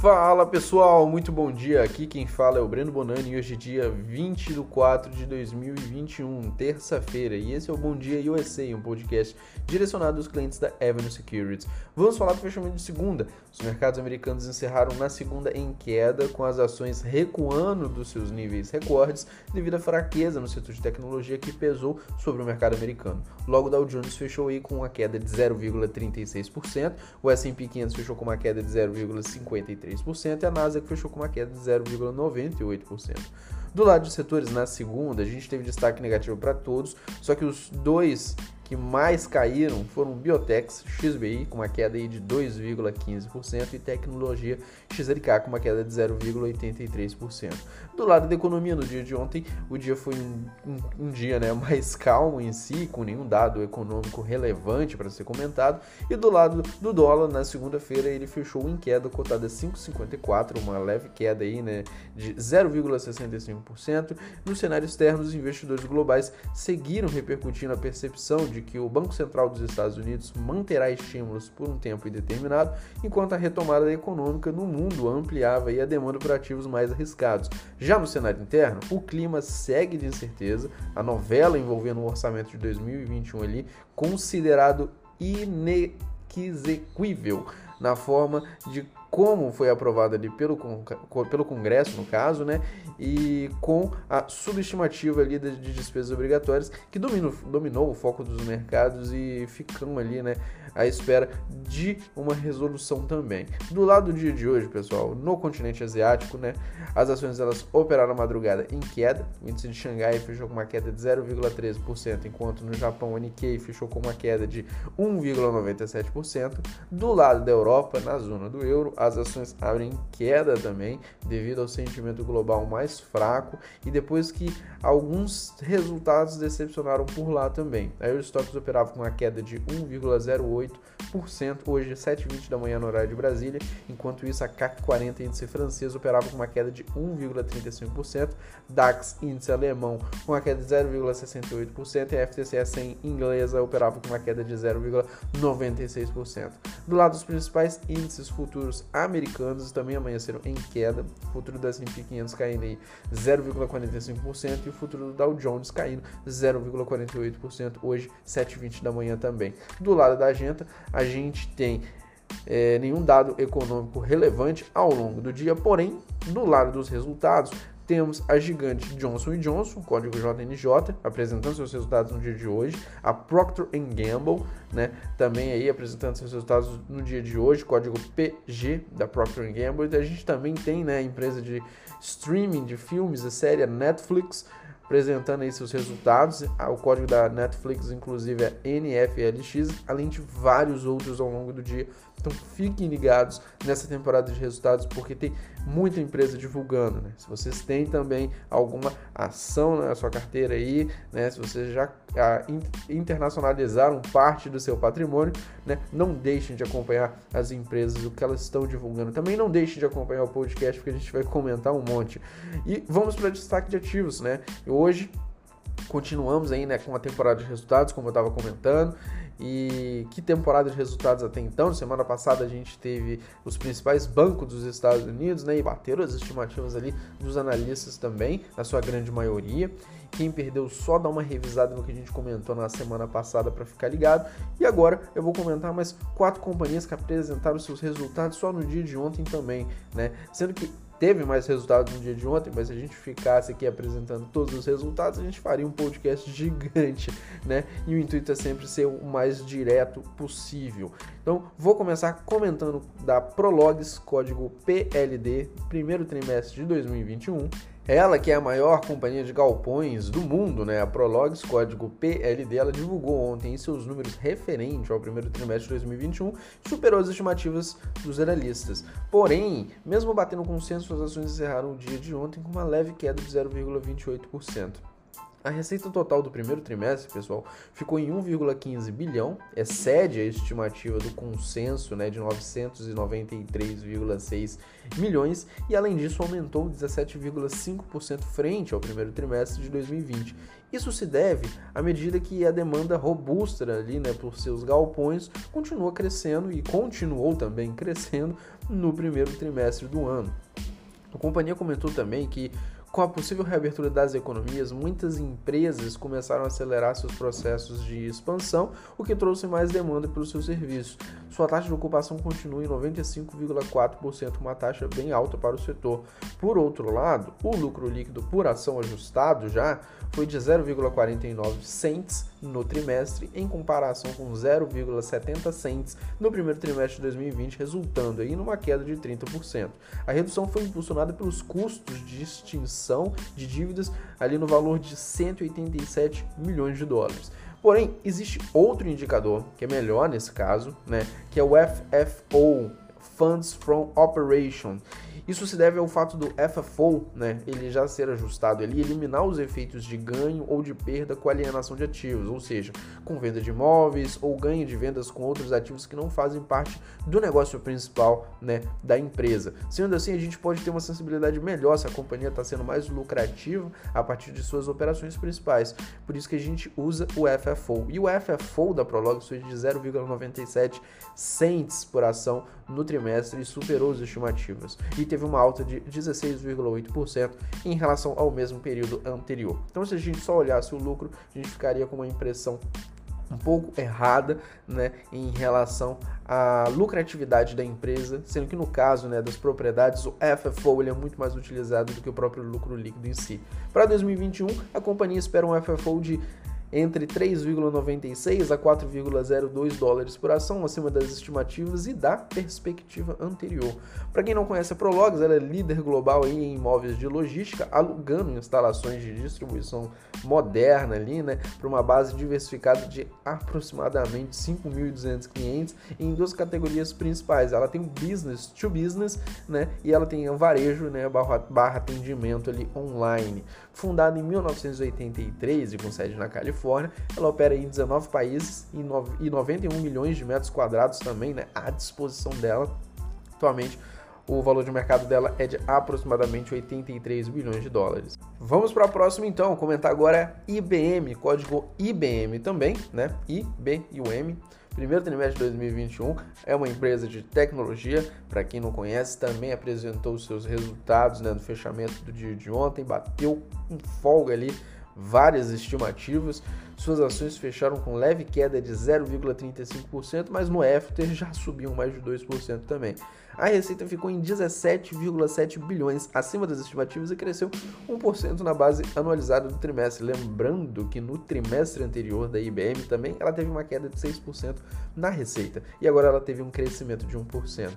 Fala pessoal, muito bom dia. Aqui quem fala é o Breno Bonani e hoje é dia 20 de 4 de 2021, terça-feira. E esse é o Bom Dia USA, um podcast direcionado aos clientes da Avenue Securities. Vamos falar do fechamento de segunda. Os mercados americanos encerraram na segunda em queda, com as ações recuando dos seus níveis recordes devido à fraqueza no setor de tecnologia que pesou sobre o mercado americano. Logo, Dow Jones fechou aí com uma queda de 0,36%, o S&P 500 fechou com uma queda de 0,53%, 3% e a Nasdaq fechou com uma queda de 0,98%. Do lado de setores, na segunda, a gente teve destaque negativo para todos, só que os dois que mais caíram foram Biotex XBI, com uma queda de 2,15%, e Tecnologia XLK, com uma queda de 0,83%. Do lado da economia, no dia de ontem, o dia foi um, um, um dia né, mais calmo em si, com nenhum dado econômico relevante para ser comentado. E do lado do dólar, na segunda-feira, ele fechou em queda, cotada a 5,54, uma leve queda aí, né, de 0,65%. No cenário externo, os investidores globais seguiram repercutindo a percepção de de que o Banco Central dos Estados Unidos manterá estímulos por um tempo indeterminado, enquanto a retomada econômica no mundo ampliava a demanda por ativos mais arriscados. Já no cenário interno, o clima segue de incerteza, a novela envolvendo o orçamento de 2021 ali, considerado inexequível na forma de como foi aprovado ali pelo, pelo Congresso, no caso, né? E com a subestimativa ali de, de despesas obrigatórias que dominou, dominou o foco dos mercados e ficamos ali, né? À espera de uma resolução também. Do lado do dia de hoje, pessoal, no continente asiático, né? As ações elas operaram a madrugada em queda. O índice de Xangai fechou com uma queda de 0,13%, enquanto no Japão o Nikkei fechou com uma queda de 1,97%. Do lado da Europa, na zona do euro, as ações abrem queda também, devido ao sentimento global mais fraco e depois que alguns resultados decepcionaram por lá também. Aí os estoques operavam com uma queda de 1,08%, hoje 7h20 da manhã no horário de Brasília, enquanto isso a CAC 40 índice francês operava com uma queda de 1,35%, DAX índice alemão com uma queda de 0,68% e a FTSE 100 inglesa operava com uma queda de 0,96%. Do lado dos principais índices futuros americanos também amanheceram em queda, o futuro do S&P 500 caindo em 0,45% e o futuro do Dow Jones caindo 0,48% hoje 7h20 da manhã também. Do lado da agenda, a gente tem é, nenhum dado econômico relevante ao longo do dia, porém, do lado dos resultados, temos a gigante Johnson Johnson, código JNJ, apresentando seus resultados no dia de hoje, a Procter Gamble, né, também aí apresentando seus resultados no dia de hoje, código PG da Procter Gamble, e a gente também tem, né, a empresa de streaming de filmes, a série Netflix, apresentando aí seus resultados. O código da Netflix, inclusive, é NFLX, além de vários outros ao longo do dia. Então fiquem ligados nessa temporada de resultados, porque tem muita empresa divulgando. Né? Se vocês têm também alguma ação na sua carteira aí, né? se vocês já ah, internacionalizaram parte do seu patrimônio, né? não deixem de acompanhar as empresas, o que elas estão divulgando. Também não deixem de acompanhar o podcast, porque a gente vai comentar um monte. E vamos para destaque de ativos. Né? Hoje continuamos aí né, com a temporada de resultados, como eu estava comentando. E que temporada de resultados até então? Semana passada a gente teve os principais bancos dos Estados Unidos, né? E bateram as estimativas ali dos analistas também, na sua grande maioria. Quem perdeu, só dá uma revisada no que a gente comentou na semana passada para ficar ligado. E agora eu vou comentar mais quatro companhias que apresentaram seus resultados só no dia de ontem também, né? Sendo que teve mais resultados no dia de ontem, mas se a gente ficasse aqui apresentando todos os resultados, a gente faria um podcast gigante, né? E o intuito é sempre ser o mais direto possível. Então, vou começar comentando da Prologs, código PLD, primeiro trimestre de 2021 ela, que é a maior companhia de galpões do mundo, né, a Prologs, código PLD, ela divulgou ontem seus números referentes ao primeiro trimestre de 2021 superou as estimativas dos analistas. Porém, mesmo batendo consenso, as ações encerraram o dia de ontem com uma leve queda de 0,28%. A receita total do primeiro trimestre, pessoal, ficou em 1,15 bilhão, excede a estimativa do consenso né, de 993,6 milhões e, além disso, aumentou 17,5% frente ao primeiro trimestre de 2020. Isso se deve à medida que a demanda robusta ali, né, por seus galpões continua crescendo e continuou também crescendo no primeiro trimestre do ano. A companhia comentou também que com a possível reabertura das economias, muitas empresas começaram a acelerar seus processos de expansão, o que trouxe mais demanda pelos seus serviços. Sua taxa de ocupação continua em 95,4%, uma taxa bem alta para o setor. Por outro lado, o lucro líquido por ação ajustado já foi de 0,49 cents no trimestre, em comparação com 0,70 cents no primeiro trimestre de 2020, resultando aí numa queda de 30%. A redução foi impulsionada pelos custos de extinção de dívidas ali no valor de 187 milhões de dólares. Porém, existe outro indicador que é melhor nesse caso, né, que é o FFO, Funds from Operation. Isso se deve ao fato do FFO, né, ele já ser ajustado ali, eliminar os efeitos de ganho ou de perda com alienação de ativos, ou seja, com venda de imóveis ou ganho de vendas com outros ativos que não fazem parte do negócio principal, né, da empresa. Sendo assim, a gente pode ter uma sensibilidade melhor se a companhia está sendo mais lucrativa a partir de suas operações principais. Por isso que a gente usa o FFO. E o FFO da Prologis foi de 0,97 cents por ação no trimestre superou as estimativas. E teve uma alta de 16,8% em relação ao mesmo período anterior. Então, se a gente só olhasse o lucro, a gente ficaria com uma impressão um pouco errada né, em relação à lucratividade da empresa, sendo que no caso né, das propriedades, o FFO ele é muito mais utilizado do que o próprio lucro líquido em si. Para 2021, a companhia espera um FFO de entre 3,96 a 4,02 dólares por ação, acima das estimativas e da perspectiva anterior. Para quem não conhece a Prologs, ela é líder global em imóveis de logística, alugando instalações de distribuição moderna ali, né, para uma base diversificada de aproximadamente 5.200 clientes em duas categorias principais. Ela tem o business to business, né, e ela tem o varejo, né, barra, barra atendimento ali online. Fundada em 1983 e com sede na Califórnia, ela opera em 19 países e 91 milhões de metros quadrados também, né, à disposição dela. Atualmente, o valor de mercado dela é de aproximadamente 83 bilhões de dólares. Vamos para a próxima então, comentar agora IBM, código IBM também, né? IBUM. Primeiro trimestre de 2021 é uma empresa de tecnologia, para quem não conhece, também apresentou seus resultados né, no fechamento do dia de ontem, bateu com folga ali várias estimativas. Suas ações fecharam com leve queda de 0,35%, mas no after já subiu mais de 2% também. A receita ficou em 17,7 bilhões, acima das estimativas e cresceu 1% na base anualizada do trimestre. Lembrando que no trimestre anterior da IBM também ela teve uma queda de 6% na receita e agora ela teve um crescimento de 1%.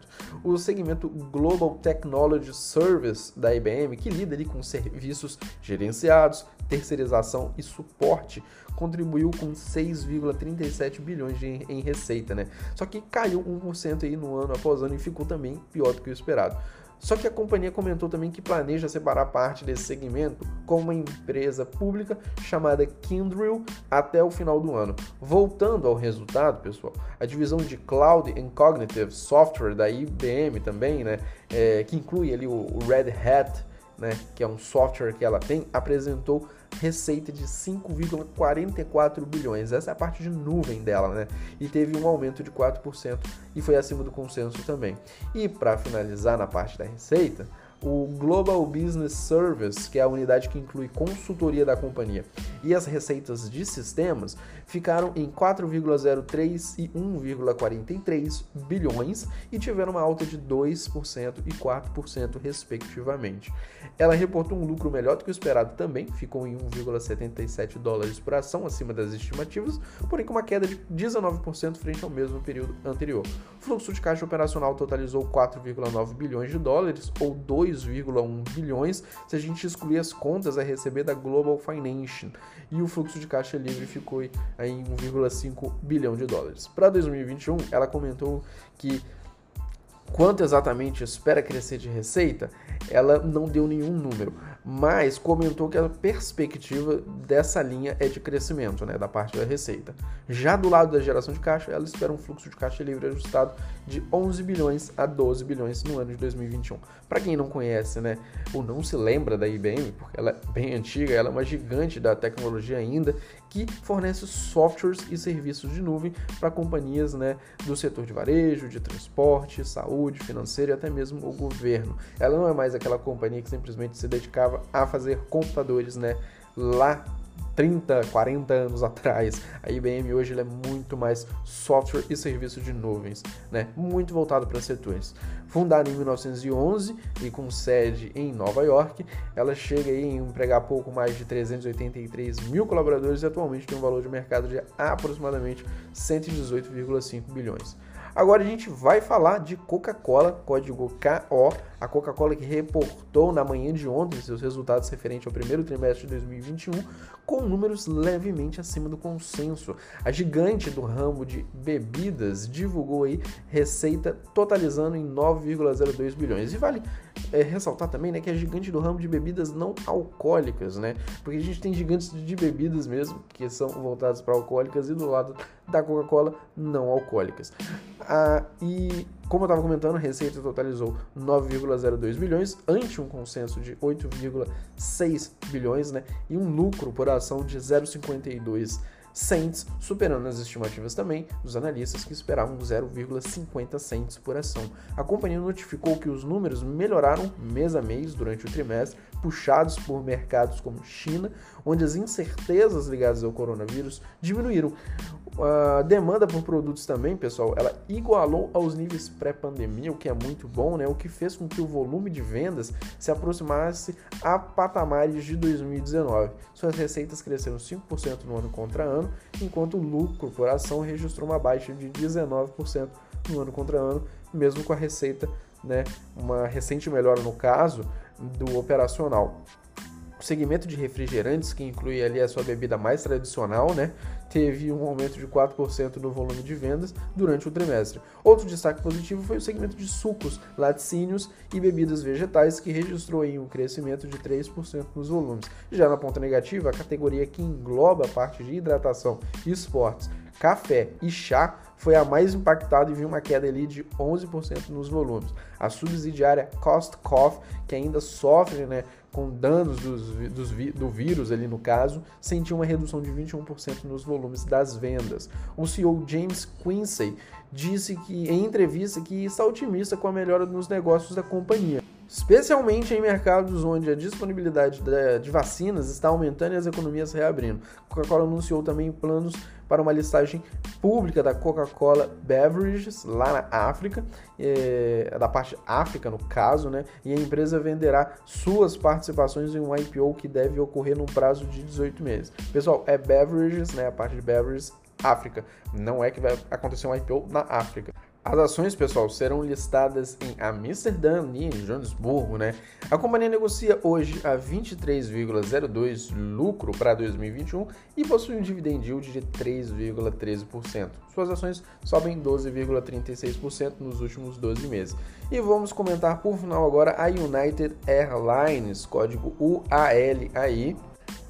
O segmento Global Technology Service da IBM, que lida ali com serviços gerenciados, terceirização e suporte, contribuiu com 6,37 bilhões de, em receita, né? Só que caiu 1% aí no ano após ano e ficou também pior do que o esperado. Só que a companhia comentou também que planeja separar parte desse segmento com uma empresa pública chamada Kindrill até o final do ano. Voltando ao resultado, pessoal, a divisão de Cloud and Cognitive Software da IBM também, né, é, que inclui ali o Red Hat, né, que é um software que ela tem, apresentou receita de 5,44 bilhões. Essa é a parte de nuvem dela, né? E teve um aumento de 4% e foi acima do consenso também. E para finalizar na parte da receita, o Global Business Service, que é a unidade que inclui consultoria da companhia, e as receitas de sistemas ficaram em 4,03 e 1,43 bilhões e tiveram uma alta de 2% e 4% respectivamente. Ela reportou um lucro melhor do que o esperado também, ficou em 1,77 dólares por ação acima das estimativas, porém com uma queda de 19% frente ao mesmo período anterior. O fluxo de caixa operacional totalizou 4,9 bilhões de dólares ou 2,1 bilhões se a gente excluir as contas a receber da Global Financial e o fluxo de caixa livre ficou em 1,5 bilhão de dólares. Para 2021, ela comentou que quanto exatamente espera crescer de receita, ela não deu nenhum número. Mas comentou que a perspectiva dessa linha é de crescimento, né, da parte da receita. Já do lado da geração de caixa, ela espera um fluxo de caixa livre ajustado de 11 bilhões a 12 bilhões no ano de 2021. Para quem não conhece, né, ou não se lembra da IBM, porque ela é bem antiga, ela é uma gigante da tecnologia ainda, que fornece softwares e serviços de nuvem para companhias né, do setor de varejo, de transporte, saúde, financeiro e até mesmo o governo. Ela não é mais aquela companhia que simplesmente se dedicava a fazer computadores né, lá 30, 40 anos atrás. A IBM hoje é muito mais software e serviço de nuvens, né? muito voltado para setores. Fundada em 1911 e com sede em Nova York, ela chega a empregar pouco mais de 383 mil colaboradores e atualmente tem um valor de mercado de aproximadamente 118,5 bilhões. Agora a gente vai falar de Coca-Cola, código KO, a Coca-Cola que reportou na manhã de ontem seus resultados referentes ao primeiro trimestre de 2021 com números levemente acima do consenso. A gigante do ramo de bebidas divulgou aí receita totalizando em 9,02 bilhões. E vale é, ressaltar também né, que é gigante do ramo de bebidas não alcoólicas, né? Porque a gente tem gigantes de bebidas mesmo que são voltadas para alcoólicas e do lado da Coca-Cola não alcoólicas. Ah, e como eu estava comentando, a receita totalizou 9,02 bilhões, ante um consenso de 8,6 bilhões, né? E um lucro por ação de 0,52 cents, superando as estimativas também dos analistas que esperavam 0,50 cents por ação. A companhia notificou que os números melhoraram mês a mês durante o trimestre, puxados por mercados como China, onde as incertezas ligadas ao coronavírus diminuíram. A demanda por produtos também, pessoal, ela igualou aos níveis pré-pandemia, o que é muito bom, né? O que fez com que o volume de vendas se aproximasse a patamares de 2019. Suas receitas cresceram 5% no ano contra ano, enquanto o lucro por ação registrou uma baixa de 19% no ano contra ano, mesmo com a receita, né, uma recente melhora no caso do operacional. O segmento de refrigerantes, que inclui ali a sua bebida mais tradicional, né, teve um aumento de 4% no volume de vendas durante o trimestre. Outro destaque positivo foi o segmento de sucos, laticínios e bebidas vegetais, que registrou um crescimento de 3% nos volumes. Já na ponta negativa, a categoria que engloba a parte de hidratação, esportes, café e chá foi a mais impactada e viu uma queda ali de 11% nos volumes. A subsidiária Cost Coffee, que ainda sofre né, com danos dos, dos, do vírus ali no caso, sentiu uma redução de 21% nos volumes das vendas. O CEO James Quincy disse que em entrevista que está otimista com a melhora nos negócios da companhia especialmente em mercados onde a disponibilidade de vacinas está aumentando e as economias reabrindo. Coca-Cola anunciou também planos para uma listagem pública da Coca-Cola Beverages lá na África, é, da parte África no caso, né? E a empresa venderá suas participações em um IPO que deve ocorrer num prazo de 18 meses. Pessoal, é Beverages, né? A parte de Beverages África. Não é que vai acontecer um IPO na África. As ações, pessoal, serão listadas em Amsterdã e em Joanesburgo, né? A companhia negocia hoje a 23,02 lucro para 2021 e possui um dividend yield de 3,13%. Suas ações sobem 12,36% nos últimos 12 meses. E vamos comentar por final agora a United Airlines, código UALAI,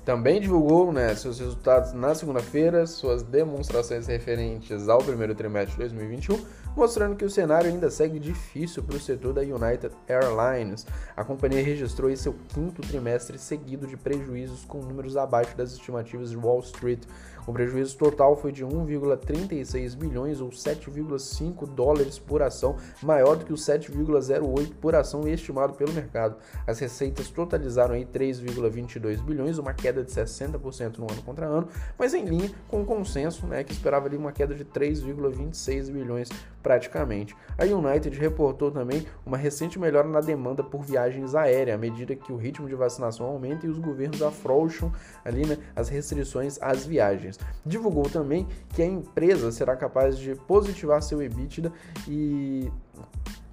também divulgou né, seus resultados na segunda-feira, suas demonstrações referentes ao primeiro trimestre de 2021, mostrando que o cenário ainda segue difícil para o setor da United Airlines. A companhia registrou seu quinto trimestre seguido de prejuízos com números abaixo das estimativas de Wall Street. O prejuízo total foi de 1,36 bilhões ou 7,5 dólares por ação, maior do que o 7,08 por ação estimado pelo mercado. As receitas totalizaram aí 3,22 bilhões, uma queda de 60% no ano contra ano, mas em linha com o consenso, né, que esperava ali uma queda de 3,26 bilhões praticamente. A United reportou também uma recente melhora na demanda por viagens aéreas, à medida que o ritmo de vacinação aumenta e os governos afrouxam ali, né, as restrições às viagens. Divulgou também que a empresa será capaz de positivar seu EBITDA e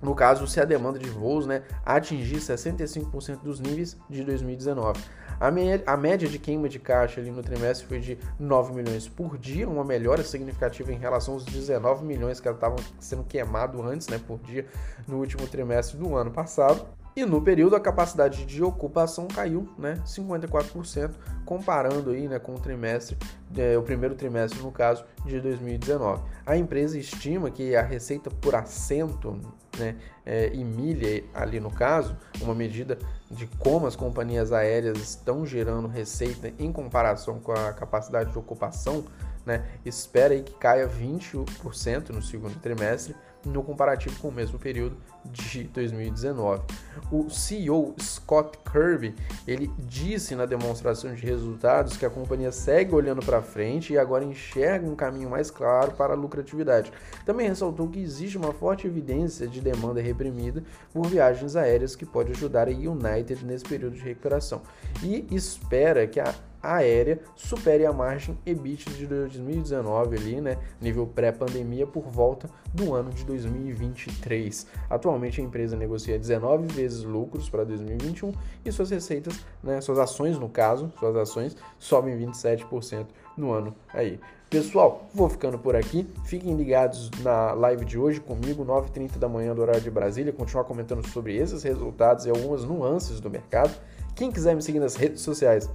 no caso, se a demanda de voos né, atingir 65% dos níveis de 2019. A, me a média de queima de caixa ali no trimestre foi de 9 milhões por dia, uma melhora significativa em relação aos 19 milhões que estavam sendo queimados antes, né, por dia, no último trimestre do ano passado. E no período a capacidade de ocupação caiu, né, 54%, comparando aí, né, com o trimestre, é, o primeiro trimestre no caso de 2019. A empresa estima que a receita por assento, né, é, e milha ali no caso, uma medida de como as companhias aéreas estão gerando receita em comparação com a capacidade de ocupação, né, espera aí que caia 20% no segundo trimestre no comparativo com o mesmo período de 2019. O CEO Scott Kirby, ele disse na demonstração de resultados que a companhia segue olhando para frente e agora enxerga um caminho mais claro para a lucratividade. Também ressaltou que existe uma forte evidência de demanda reprimida por viagens aéreas que pode ajudar a United nesse período de recuperação e espera que a aérea supere a margem EBIT de 2019 ali, né, nível pré-pandemia por volta do ano de 2023. Atualmente a empresa negocia 19 vezes lucros para 2021 e suas receitas, né, suas ações no caso, suas ações sobem 27% no ano aí. Pessoal, vou ficando por aqui. Fiquem ligados na live de hoje comigo, 9h30 da manhã do horário de Brasília, continuar comentando sobre esses resultados e algumas nuances do mercado. Quem quiser me seguir nas redes sociais,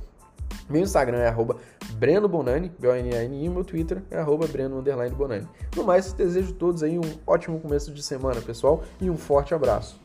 meu Instagram é arroba Breno Bonani, B-O-N-A-N-I, e meu Twitter é arroba Breno Bonani. No mais, desejo a todos aí um ótimo começo de semana, pessoal, e um forte abraço.